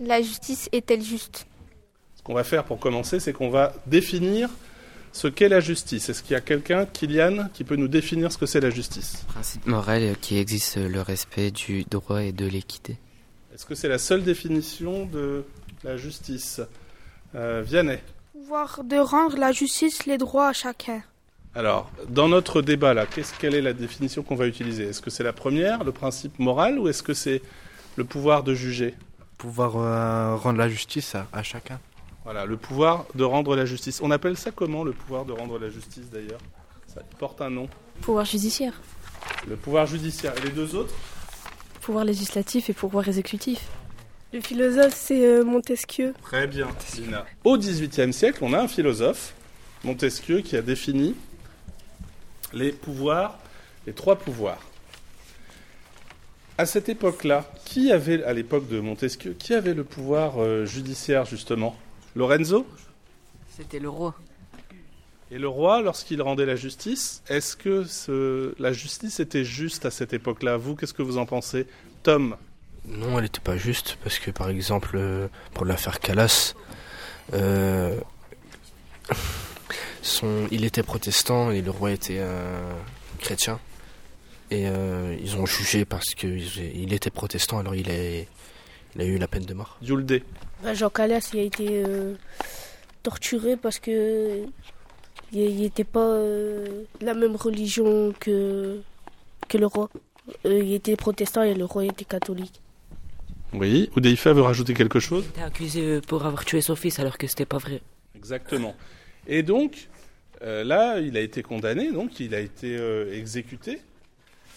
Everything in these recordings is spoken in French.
La justice est-elle juste? Ce qu'on va faire pour commencer, c'est qu'on va définir ce qu'est la justice. Est-ce qu'il y a quelqu'un, Kylian, qui peut nous définir ce que c'est la justice? Principe moral qui existe le respect du droit et de l'équité. Est-ce que c'est la seule définition de la justice? Euh, Vianney Pouvoir de rendre la justice les droits à chacun. Alors, dans notre débat là, qu'est-ce, quelle est la définition qu'on va utiliser? Est-ce que c'est la première, le principe moral, ou est-ce que c'est le pouvoir de juger? Pouvoir euh, rendre la justice à, à chacun. Voilà, le pouvoir de rendre la justice. On appelle ça comment le pouvoir de rendre la justice d'ailleurs? Ça porte un nom. Pouvoir judiciaire, Le pouvoir judiciaire. Et les deux autres? Pouvoir législatif et pouvoir exécutif. Le philosophe, c'est euh, Montesquieu. Très bien, Lina. Au XVIIIe siècle, on a un philosophe, Montesquieu, qui a défini les pouvoirs, les trois pouvoirs. À cette époque-là, qui avait, à l'époque de Montesquieu, qui avait le pouvoir euh, judiciaire justement? Lorenzo? C'était le roi. Et le roi, lorsqu'il rendait la justice, est-ce que ce- la justice était juste à cette époque-là? Vous, qu'est-ce que vous en pensez? Tom? Non, elle n'était pas juste parce que par exemple euh, pour l'affaire Calas, euh, son, il était protestant et le roi était euh, chrétien. Et euh, ils ont jugé parce qu'il était protestant, alors il, est, il a eu la peine de mort. Yulde Bah, Jean Calas, il a été euh, torturé parce que il n'était pas euh, la même religion que, que le roi. Euh, il était protestant et le roi était catholique. Oui. Oudeifa veut rajouter quelque chose? Il était accusé pour avoir tué son fils alors que c'était pas vrai. Exactement. Et donc, euh, là, il a été condamné, donc il a été euh, exécuté.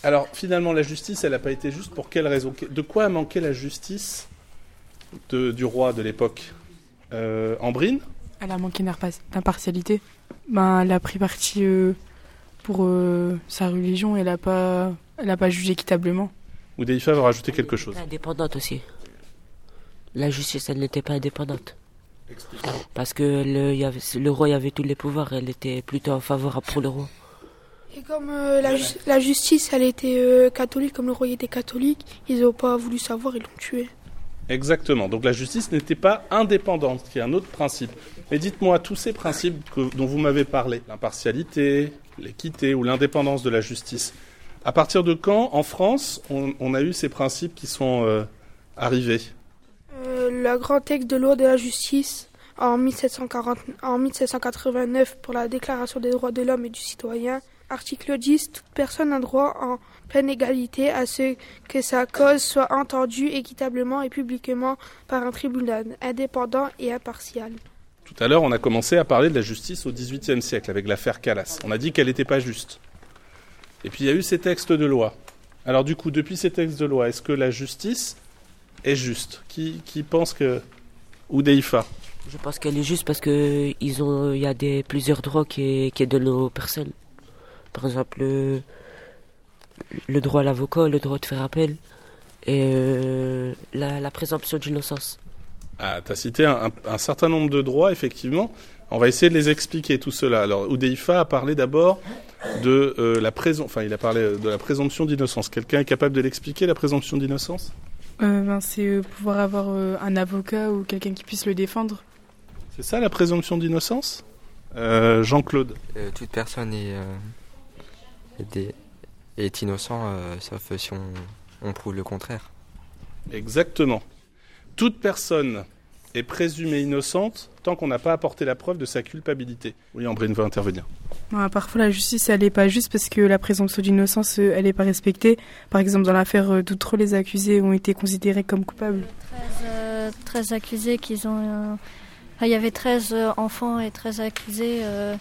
Alors, finalement, la justice, elle n'a pas été juste pour quelle raison? De quoi a manqué la justice de- du roi de l'époque? Euh, Ambrine? Elle a manqué d'imparti- d'impartialité. Ben, elle a pris parti euh, pour euh, sa religion et elle n'a pas, elle a pas jugé équitablement. Oudeifa veut rajouter quelque chose. Indépendante aussi. La justice, elle n'était pas indépendante. Parce que le, il y avait, le roi avait tous les pouvoirs, elle était plutôt favorable pour le roi. Et comme euh, la, ju- la justice, elle était euh, catholique, comme le roi était catholique, ils n'ont pas voulu savoir, ils l'ont tué. Exactement. Donc la justice n'était pas indépendante, qui est un autre principe. Mais dites-moi, tous ces principes que- dont vous m'avez parlé, l'impartialité, l'équité ou l'indépendance de la justice, à partir de quand, en France, on, on a eu ces principes qui sont euh, arrivés? Le grand texte de loi de la justice en, 1740, en 1789 pour la Déclaration des droits de l'homme et du citoyen. Article 10. Toute personne a droit en pleine égalité à ce que sa cause soit entendue équitablement et publiquement par un tribunal indépendant et impartial. Tout à l'heure, on a commencé à parler de la justice au XVIIIe siècle avec l'affaire Calas. On a dit qu'elle n'était pas juste. Et puis il y a eu ces textes de loi. Alors du coup, depuis ces textes de loi, est-ce que la justice est juste? Qui, qui pense que... Ou Deifa Je pense qu'elle est juste parce que ils ont, il y a des, plusieurs droits qui, qui donnent aux personnes. Par exemple, le, le droit à l'avocat, le droit de faire appel et euh, la, la présomption d'innocence. Ah, tu as cité un, un- un certain nombre de droits, effectivement. On va essayer de les expliquer, tout cela. Alors, Oudeifa a parlé d'abord de euh, la présum- enfin, il a parlé de la présomption d'innocence. Quelqu'un est capable de l'expliquer, la présomption d'innocence? Euh, ben, c'est euh, pouvoir avoir euh, un avocat ou quelqu'un qui puisse le défendre. C'est ça, la présomption d'innocence? Euh, Jean-Claude Euh, toute personne est, euh, est, des- est innocent, euh, sauf si on, on prouve le contraire. Exactement. Toute personne est présumée innocente tant qu'on n'a pas apporté la preuve de sa culpabilité. Oui, Ambrine veut intervenir. Parfois, la justice, elle n'est pas juste parce que la présomption d'innocence, euh, elle n'est pas respectée. Par exemple, dans l'affaire euh, d'Outreau, les accusés ont été considérés comme coupables. 13, euh, 13 accusés qu'ils ont. euh, enfin, il y avait 13 euh, enfants et 13 accusés. euh,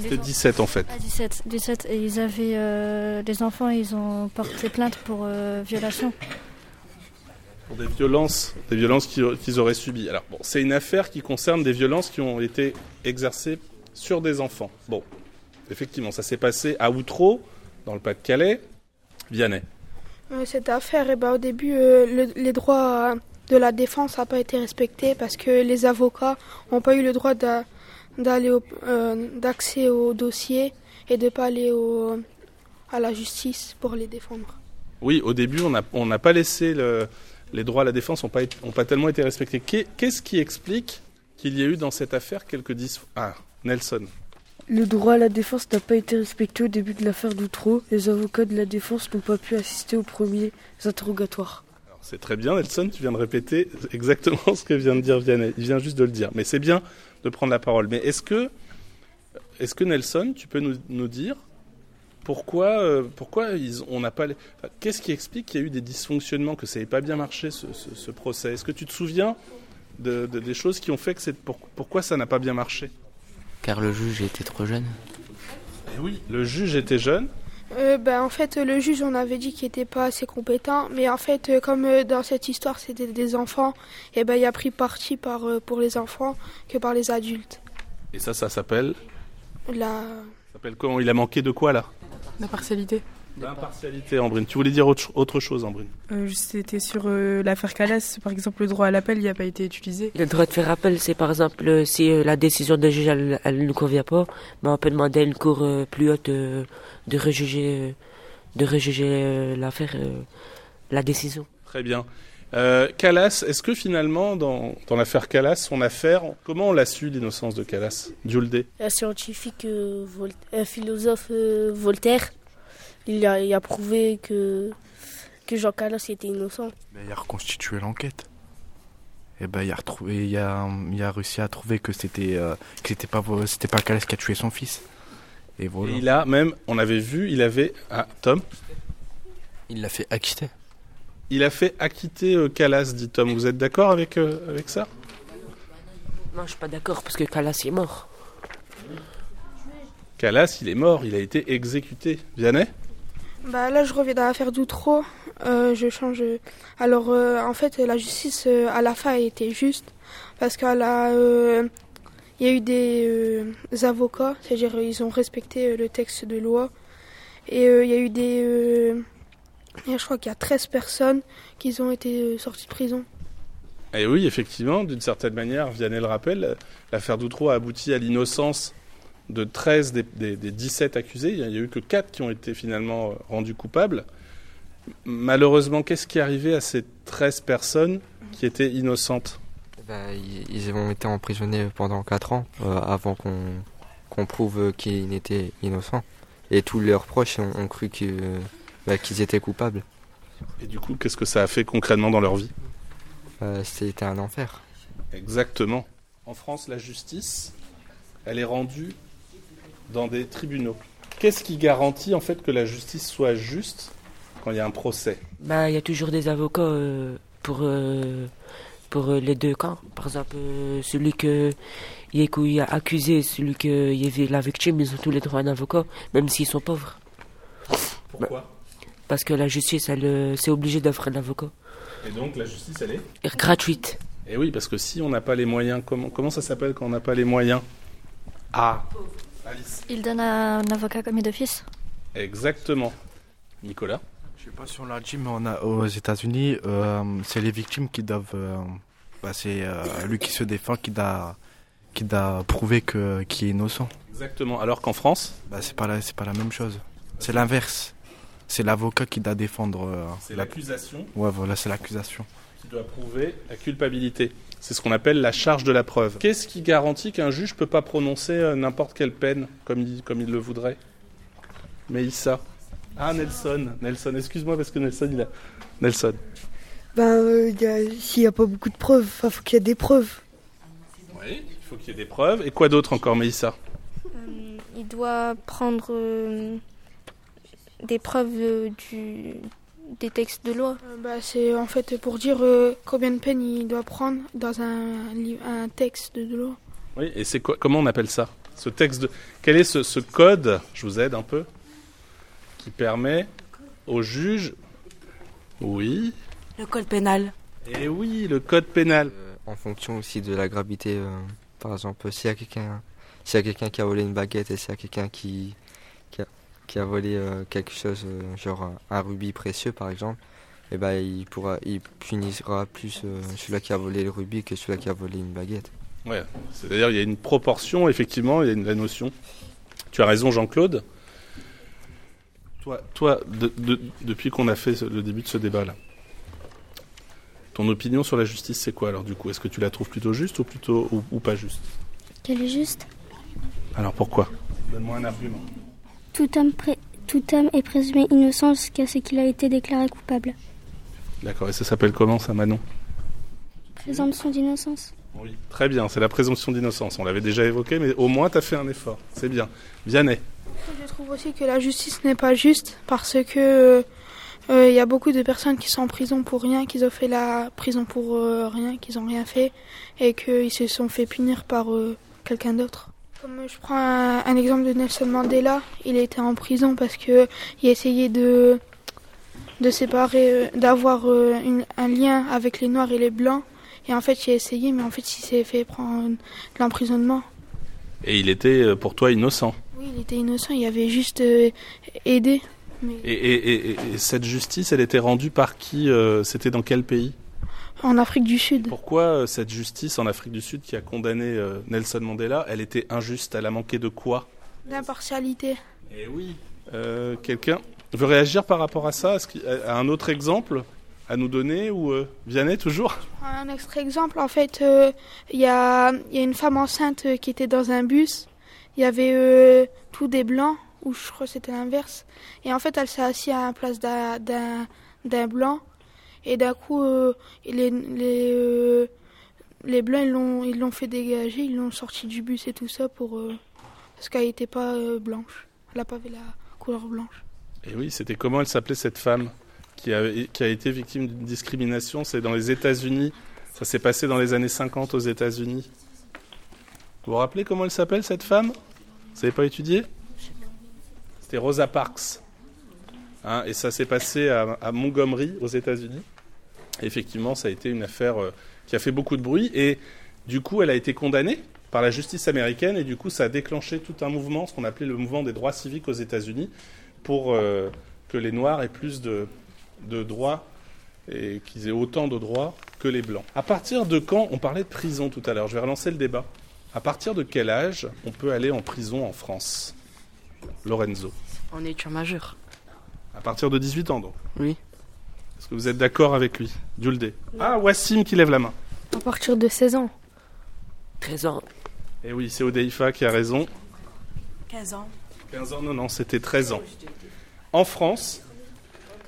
C'était en- 17 en fait. Ah, 17, 17. Et ils avaient. euh, les enfants, ils ont porté plainte pour euh, violation. Pour des violences, des violences qu'ils auraient subies. Alors, bon, c'est une affaire qui concerne des violences qui ont été exercées sur des enfants. Bon, effectivement, ça s'est passé à Outreau, dans le Pas-de-Calais. Vianney. Cette affaire, eh ben, au début, euh, le- les droits de la défense n'ont pas été respectés parce que les avocats n'ont pas eu le droit d'a- d'aller au- euh, d'accès au dossier et de ne pas aller au- à la justice pour les défendre. Oui, au début, on n'a on n'a pas laissé le- les droits à la défense n'ont pas, ont pas tellement été respectés. Qu'est- Qu'est-ce qui explique qu'il y a eu dans cette affaire quelques dis... Ah, Nelson. Le droit à la défense n'a pas été respecté au début de l'affaire Doutreau. Les avocats de la défense n'ont pas pu assister aux premiers interrogatoires. Alors, C'est très bien, Nelson, tu viens de répéter exactement ce que vient de dire Vianney. Il vient juste de le dire. Mais c'est bien de prendre la parole. Mais est-ce que, est-ce que Nelson, tu peux nous, nous dire pourquoi, euh, pourquoi ils, on n'a pas. les- enfin, Qu'est-ce qui explique qu'il y a eu des dysfonctionnements, que ça n'ait pas bien marché ce, ce- ce procès? Est-ce que tu te souviens de, de- des choses qui ont fait que c'est pour- pourquoi ça n'a pas bien marché? Car le juge était trop jeune. Eh oui. Le juge était jeune. Euh, ben, en fait, le juge, on avait dit qu'il n'était pas assez compétent, mais en fait, euh, comme euh, dans cette histoire, c'était des enfants, et ben, il a pris parti par, euh, pour les enfants que par les adultes. Et ça, ça s'appelle. La... ça s'appelle comment Il a manqué de quoi là? La partialité. D'impartialité, Ambrine. Tu voulais dire autre, autre chose, Ambrine? Euh, C'était sur euh, l'affaire Calas, par exemple, le droit à l'appel, il n'a pas été utilisé. Le droit de faire appel, c'est par exemple euh, si euh, la décision de juge elle, elle ne convient pas, ben, on peut demander à une cour euh, plus haute euh, de rejuger, de rejuger euh, l'affaire, euh, la décision. Très bien. Euh, Calas, est-ce que finalement, dans, dans l'affaire Calas, son affaire, comment on l'a su l'innocence de Calas Diouldé Un scientifique, euh, Vol- un philosophe euh, Voltaire, il a, il a prouvé que, que Jean Calas était innocent. Ben, il a reconstitué l'enquête. Et ben il a retrouvé, il a, il a réussi à trouver que c'était, euh, que c'était pas, c'était pas Calas qui a tué son fils. Et voilà. Et il a même, on avait vu, il avait. Ah, Tom Il l'a fait acquitter. Il a fait acquitter euh, Calas, dit Tom. Vous êtes d'accord avec, euh, avec ça? Non, je suis pas d'accord parce que Calas est mort. Calas, il est mort, il a été exécuté. Vianney? Bah, là, je reviens dans l'affaire Doutreau. Euh, je change. Alors, euh, en fait, la justice euh, à la fin a été juste parce qu'il y a eu des euh, avocats, c'est-à-dire euh, ils ont respecté euh, le texte de loi. Et euh, il y a eu des. euh, je crois qu'il y a 13 personnes qui ont été euh, sorties de prison. Et oui, effectivement, d'une certaine manière, Vianney le rappelle, l'affaire Doutreau a abouti à l'innocence de 13 des, des- des 17 accusés. Il n'y a eu que 4 qui ont été finalement euh, rendus coupables. Malheureusement, qu'est-ce qui est arrivé à ces 13 personnes qui étaient innocentes? Bah, ils, ils ont été emprisonnés pendant 4 ans euh, avant qu'on prouve qu'ils étaient innocents. Et tous leurs proches ont, ont cru bah, qu'ils étaient coupables. Et du coup, qu'est-ce que ça a fait concrètement dans leur vie? Euh, C'était un enfer. Exactement. En France, la justice, elle est rendue dans des tribunaux. Qu'est-ce qui garantit en fait que la justice soit juste quand il y a un procès? Ben, il y a toujours des avocats euh, pour, euh, pour euh, les deux camps. Par exemple, euh, celui que il est accusé, celui que il avait la victime, ils ont tous les droits à un avocat, même s'ils sont pauvres. Pourquoi? Parce que la justice, elle, c'est obligé d'offrir un avocat. Et donc la justice, elle est? Gratuite. Et oui, parce que si on n'a pas les moyens, comment, comment ça s'appelle quand on n'a pas les moyens? Ah Alice. Il donne un avocat commis d'office. Exactement. Nicolas Je sais pas si on l'a dit, mais on a, aux États-Unis, euh, c'est les victimes qui doivent. euh, bah, c'est euh, lui qui se défend qui doit, qui doit prouver que qu'il est innocent. Exactement. Alors qu'en France? Bah, c'est pas la, c'est pas la même chose. C'est l'inverse. C'est l'avocat qui doit défendre. euh, C'est la- l'accusation Ouais, voilà, c'est l'accusation. qui doit prouver la culpabilité. C'est ce qu'on appelle la charge de la preuve. Qu'est-ce qui garantit qu'un juge peut pas prononcer euh, n'importe quelle peine comme il, comme il le voudrait? Mais ça. Ah, Nelson. Nelson, excuse-moi parce que Nelson, il a. Nelson. Ben, euh, y a- s'il n'y a pas beaucoup de preuves, il faut qu'il y ait des preuves. Oui, il faut qu'il y ait des preuves. Et quoi d'autre encore, Meïssa Euh, il doit prendre euh, des preuves euh, du, des textes de loi. Euh, bah, c'est en fait pour dire euh, combien de peine il doit prendre dans un, un texte de loi. Oui, et c'est quoi Comment on appelle ça? Ce texte de. Quel est ce, ce code Je vous aide un peu. Qui permet au juge. Oui. Le code pénal. Et oui, le code pénal. Euh, en fonction aussi de la gravité, euh, par exemple, s'il y a quelqu'un s'il y a quelqu'un qui a volé une baguette et s'il y a quelqu'un qui, qui, a, volé euh, quelque chose, euh, genre un, un rubis précieux par exemple, et ben il pourra il punira plus euh, celui qui a volé le rubis que celui qui a volé une baguette. Ouais, c'est-à-dire il y a une proportion, effectivement, il y a une, la notion. Tu as raison, Jean-Claude. Toi, toi de- de- depuis qu'on a fait le début de ce débat-là, Ton opinion sur la justice, c'est quoi alors du coup? Est-ce que tu la trouves plutôt juste ou plutôt ou, ou pas juste? Qu'elle est juste? Alors pourquoi? Donne-moi un argument. Tout homme, pré- tout homme est présumé innocent jusqu'à ce qu'il a été déclaré coupable. D'accord, et ça s'appelle comment ça, Manon? Présomption d'innocence. Oui. Très bien, c'est la présomption d'innocence. On l'avait déjà évoqué, mais au moins tu as fait un effort. C'est bien. Vianney. Je trouve aussi que la justice n'est pas juste parce que il y a beaucoup de personnes qui sont en prison pour rien, qui ont fait la prison pour euh, rien, qu'ils ont rien fait et qu'ils se sont fait punir par euh, quelqu'un d'autre. Comme je prends un, un exemple de Nelson Mandela, il était en prison parce que il essayait de de séparer, euh, d'avoir euh, un lien avec les noirs et les blancs. Et en fait, il a essayé, mais en fait, il s'est fait prendre de l'emprisonnement. Et il était euh, pour toi innocent. Oui, il était innocent, il avait juste aidé. Mais Et, et- et- et- et cette justice, elle était rendue par qui C'était dans quel pays? En Afrique du Sud. Pourquoi euh, cette justice en Afrique du Sud qui a condamné euh, Nelson Mandela, elle était injuste Elle a manqué de quoi? D'impartialité. Eh oui. Euh, Quelqu'un veut réagir par rapport à ça? Est-ce a un autre exemple à nous donner ou euh, Vianney toujours? Un extrait exemple, en fait, euh, il y, a, y a une femme enceinte qui était dans un bus. Il y avait tous des blancs, ou je crois que c'était l'inverse. Et en fait, elle s'est assise à la place d'un blanc. Et d'un coup, euh, les, les, euh, les blancs, ils l'ont fait dégager, ils l'ont sorti du bus et tout ça pour, euh, parce qu'elle n'était pas euh, blanche. Elle n'a pas avait la couleur blanche. Et oui, c'était comment elle s'appelait cette femme qui a, qui a été victime d'une discrimination? C'est dans les États-Unis. Ça s'est passé dans les années 50 aux États-Unis. Vous vous rappelez comment elle s'appelle cette femme? Vous n'avez pas étudié? C'était Rosa Parks. Hein, et ça s'est passé à, à Montgomery aux États-Unis. Effectivement, ça a été une affaire euh, qui a fait beaucoup de bruit. Et du coup, elle a été condamnée par la justice américaine. Et du coup, ça a déclenché tout un mouvement, ce qu'on appelait le mouvement des droits civiques aux États-Unis, pour euh, que les Noirs aient plus de, de droits et qu'ils aient autant de droits que les Blancs. À partir de quand On parlait de prison tout à l'heure. Je vais relancer le débat. À partir de quel âge on peut aller en prison en France? Lorenzo. En études majeure. À partir de 18 ans, donc. Oui. Est-ce que vous êtes d'accord avec lui Dulde. Ah, Wassim qui lève la main. À partir de 16 ans. 13 ans. Eh oui, c'est Odeifa qui a raison. 15 ans. 15 ans, non, non, c'était 13 ans. En France,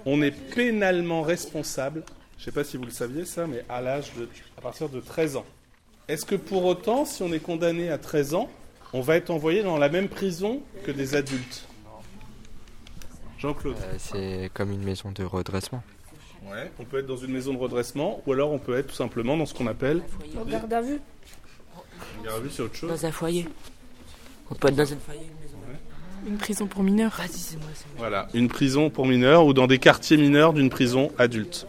on est pénalement responsable, je ne sais pas si vous le saviez ça, mais à l'âge de, à partir de 13 ans. Est-ce que pour autant, si on est condamné à 13 ans, on va être envoyé dans la même prison que des adultes? Jean-Claude Euh, c'est comme une maison de redressement. Ouais, on peut être dans une maison de redressement, ou alors on peut être tout simplement dans ce qu'on appelle En garde à vue. une garde à vue, c'est autre chose. Dans un foyer. On peut être dans un foyer. Une prison pour mineurs. Vas-y, c'est moi, c'est moi. Voilà, une prison pour mineurs ou dans des quartiers mineurs d'une prison adulte.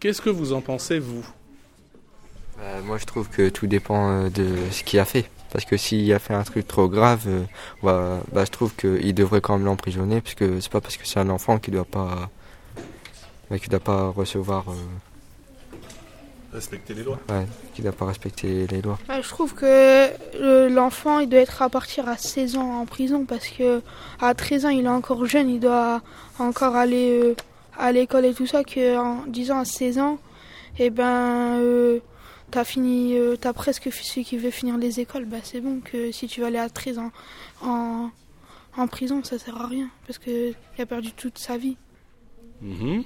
Qu'est-ce que vous en pensez, vous? Euh, moi, je trouve que tout dépend euh, de ce qu'il a fait. Parce que s'il a fait un truc trop grave, euh, bah, bah, je trouve qu'il devrait quand même l'emprisonner. Parce que c'est pas parce que c'est un enfant qu'il doit pas, bah, qu'il doit pas recevoir, euh, Respectez les lois. ouais, qu'il doit pas respecter les lois. Ouais, je trouve que l'enfant, il doit être à partir à 16 ans en prison parce que à 13 ans, il est encore jeune, il doit encore aller euh, à l'école et tout ça. Que en 10 ans à 16 ans, eh ben, euh, t'as fini, euh, t'as presque celui qui veut finir les écoles. Bah, c'est bon que si tu vas aller à 13 ans en, en prison, ça sert à rien parce que il a perdu toute sa vie. Mhm.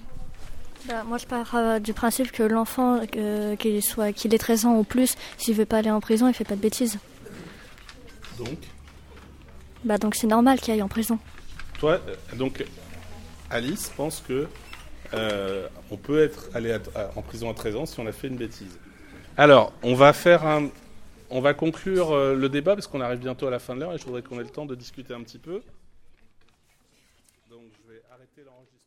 Bah, moi, je pars euh, du principe que l'enfant, euh, qu'il soit, qu'il ait 13 ans ou plus, s'il veut pas aller en prison, il fait pas de bêtises. Donc, Bah, donc c'est normal qu'il aille en prison. toi, euh, donc, Alice pense que euh, on peut être allé à- à- en prison à 13 ans si on a fait une bêtise. Alors, on va faire un, on va conclure euh, le débat parce qu'on arrive bientôt à la fin de l'heure et je voudrais qu'on ait le temps de discuter un petit peu. Donc, je vais arrêter l'enregistrement.